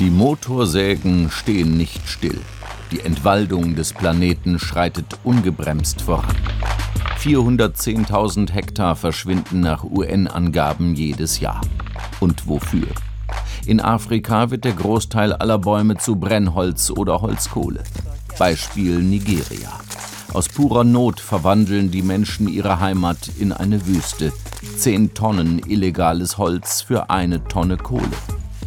Die Motorsägen stehen nicht still. Die Entwaldung des Planeten schreitet ungebremst voran. 410.000 Hektar verschwinden nach UN-Angaben jedes Jahr. Und wofür? In Afrika wird der Großteil aller Bäume zu Brennholz oder Holzkohle. Beispiel Nigeria. Aus purer Not verwandeln die Menschen ihre Heimat in eine Wüste. Zehn Tonnen illegales Holz für eine Tonne Kohle.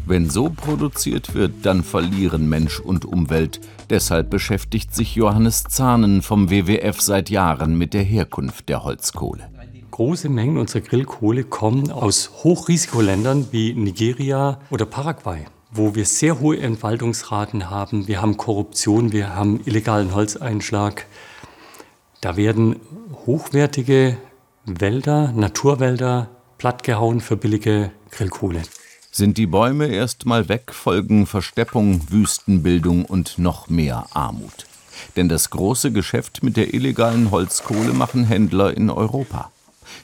Wenn so produziert wird, dann verlieren Mensch und Umwelt. Deshalb beschäftigt sich Johannes Zahnen vom WWF seit Jahren mit der Herkunft der Holzkohle. Große Mengen unserer Grillkohle kommen aus Hochrisikoländern wie Nigeria oder Paraguay, wo wir sehr hohe Entwaldungsraten haben. Wir haben Korruption, wir haben illegalen Holzeinschlag. Da werden hochwertige Wälder, Naturwälder plattgehauen für billige Grillkohle. Sind die Bäume erst mal weg, folgen Versteppung, Wüstenbildung und noch mehr Armut. Denn das große Geschäft mit der illegalen Holzkohle machen Händler in Europa.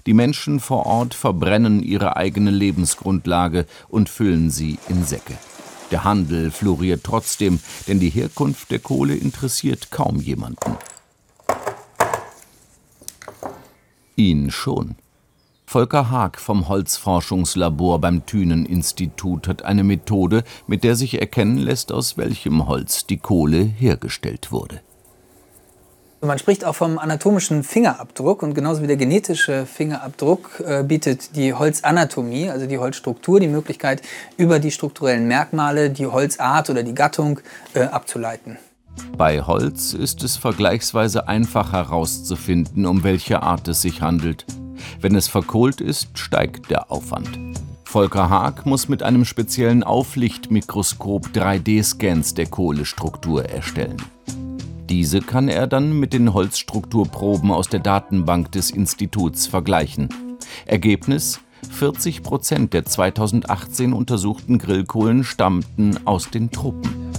Die Menschen vor Ort verbrennen ihre eigene Lebensgrundlage und füllen sie in Säcke. Der Handel floriert trotzdem, denn die Herkunft der Kohle interessiert kaum jemanden. Ihn schon. Volker Haag vom Holzforschungslabor beim Thünen-Institut hat eine Methode, mit der sich erkennen lässt, aus welchem Holz die Kohle hergestellt wurde. Man spricht auch vom anatomischen Fingerabdruck und genauso wie der genetische Fingerabdruck äh, bietet die Holzanatomie, also die Holzstruktur, die Möglichkeit, über die strukturellen Merkmale die Holzart oder die Gattung äh, abzuleiten. Bei Holz ist es vergleichsweise einfach herauszufinden, um welche Art es sich handelt. Wenn es verkohlt ist, steigt der Aufwand. Volker Haag muss mit einem speziellen Auflichtmikroskop 3D-Scans der Kohlestruktur erstellen. Diese kann er dann mit den Holzstrukturproben aus der Datenbank des Instituts vergleichen. Ergebnis 40 Prozent der 2018 untersuchten Grillkohlen stammten aus den Truppen.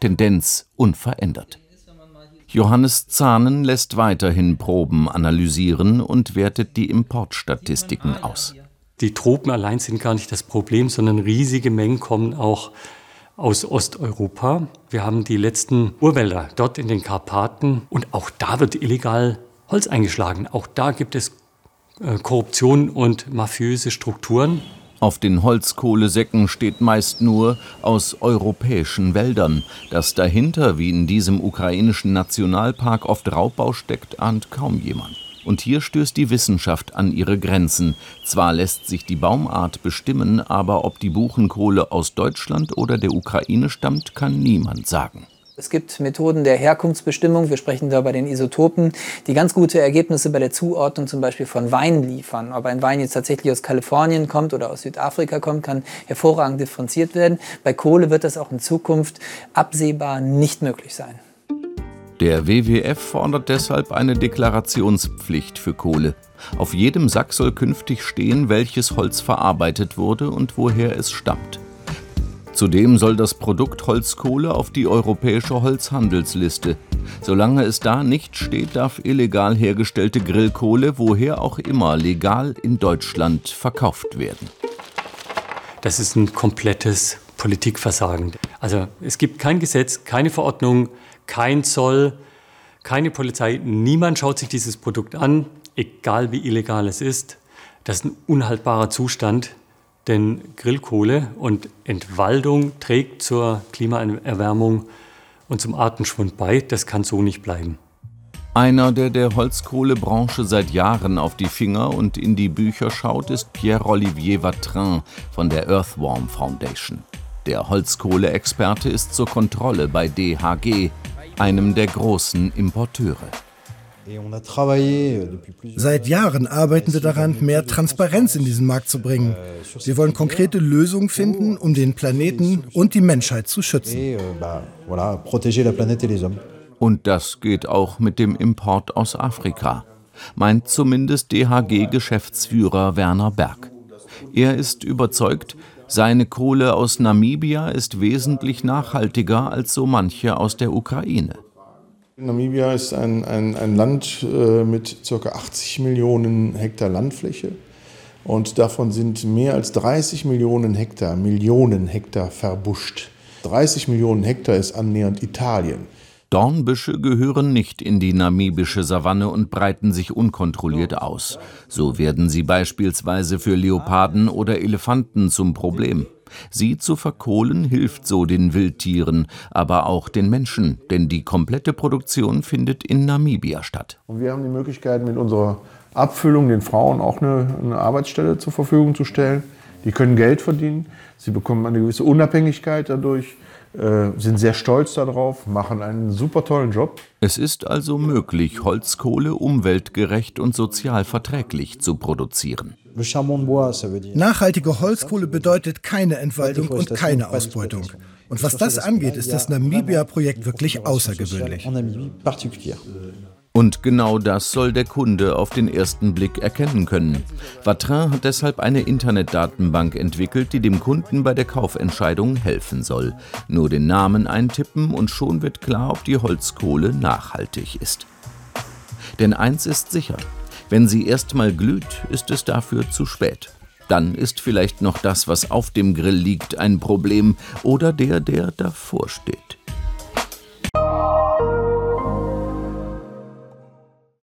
Tendenz unverändert. Johannes Zahnen lässt weiterhin Proben analysieren und wertet die Importstatistiken aus. Die Tropen allein sind gar nicht das Problem, sondern riesige Mengen kommen auch aus Osteuropa. Wir haben die letzten Urwälder dort in den Karpaten und auch da wird illegal Holz eingeschlagen. Auch da gibt es äh, Korruption und mafiöse Strukturen. Auf den Holzkohlesäcken steht meist nur aus europäischen Wäldern. Dass dahinter, wie in diesem ukrainischen Nationalpark, oft Raubbau steckt, ahnt kaum jemand. Und hier stößt die Wissenschaft an ihre Grenzen. Zwar lässt sich die Baumart bestimmen, aber ob die Buchenkohle aus Deutschland oder der Ukraine stammt, kann niemand sagen. Es gibt Methoden der Herkunftsbestimmung, wir sprechen da bei den Isotopen, die ganz gute Ergebnisse bei der Zuordnung zum Beispiel von Wein liefern. Ob ein Wein jetzt tatsächlich aus Kalifornien kommt oder aus Südafrika kommt, kann hervorragend differenziert werden. Bei Kohle wird das auch in Zukunft absehbar nicht möglich sein. Der WWF fordert deshalb eine Deklarationspflicht für Kohle. Auf jedem Sack soll künftig stehen, welches Holz verarbeitet wurde und woher es stammt. Zudem soll das Produkt Holzkohle auf die europäische Holzhandelsliste. Solange es da nicht steht, darf illegal hergestellte Grillkohle woher auch immer legal in Deutschland verkauft werden. Das ist ein komplettes Politikversagen. Also es gibt kein Gesetz, keine Verordnung, kein Zoll, keine Polizei. Niemand schaut sich dieses Produkt an, egal wie illegal es ist. Das ist ein unhaltbarer Zustand. Denn Grillkohle und Entwaldung trägt zur Klimaerwärmung und zum Artenschwund bei. Das kann so nicht bleiben. Einer, der der Holzkohlebranche seit Jahren auf die Finger und in die Bücher schaut, ist Pierre-Olivier Vatrin von der Earthworm Foundation. Der Holzkohleexperte ist zur Kontrolle bei DHG, einem der großen Importeure. Euh, Seit Jahren arbeiten wir daran, mehr Transparenz in diesen Markt zu bringen. Wir wollen konkrete Lösungen finden, um den Planeten und die Menschheit zu schützen. Euh, und das geht auch mit dem Import aus Afrika, meint zumindest DHG-Geschäftsführer Werner Berg. Er ist überzeugt, seine Kohle aus Namibia ist wesentlich nachhaltiger als so manche aus der Ukraine. Namibia ist ein, ein, ein Land äh, mit ca. 80 Millionen Hektar Landfläche und davon sind mehr als 30 Millionen Hektar, Millionen Hektar verbuscht. 30 Millionen Hektar ist annähernd Italien. Dornbüsche gehören nicht in die namibische Savanne und breiten sich unkontrolliert aus. So werden sie beispielsweise für Leoparden oder Elefanten zum Problem. Sie zu verkohlen hilft so den Wildtieren, aber auch den Menschen, denn die komplette Produktion findet in Namibia statt. Und wir haben die Möglichkeit, mit unserer Abfüllung den Frauen auch eine, eine Arbeitsstelle zur Verfügung zu stellen. Die können Geld verdienen, sie bekommen eine gewisse Unabhängigkeit dadurch sind sehr stolz darauf, machen einen super tollen Job. Es ist also möglich, Holzkohle umweltgerecht und sozial verträglich zu produzieren. Nachhaltige Holzkohle bedeutet keine Entwaldung und keine Ausbeutung. Und was das angeht, ist das Namibia-Projekt wirklich außergewöhnlich. Und genau das soll der Kunde auf den ersten Blick erkennen können. Vatrin hat deshalb eine Internetdatenbank entwickelt, die dem Kunden bei der Kaufentscheidung helfen soll. Nur den Namen eintippen und schon wird klar, ob die Holzkohle nachhaltig ist. Denn eins ist sicher, wenn sie erstmal glüht, ist es dafür zu spät. Dann ist vielleicht noch das, was auf dem Grill liegt, ein Problem oder der, der davor steht.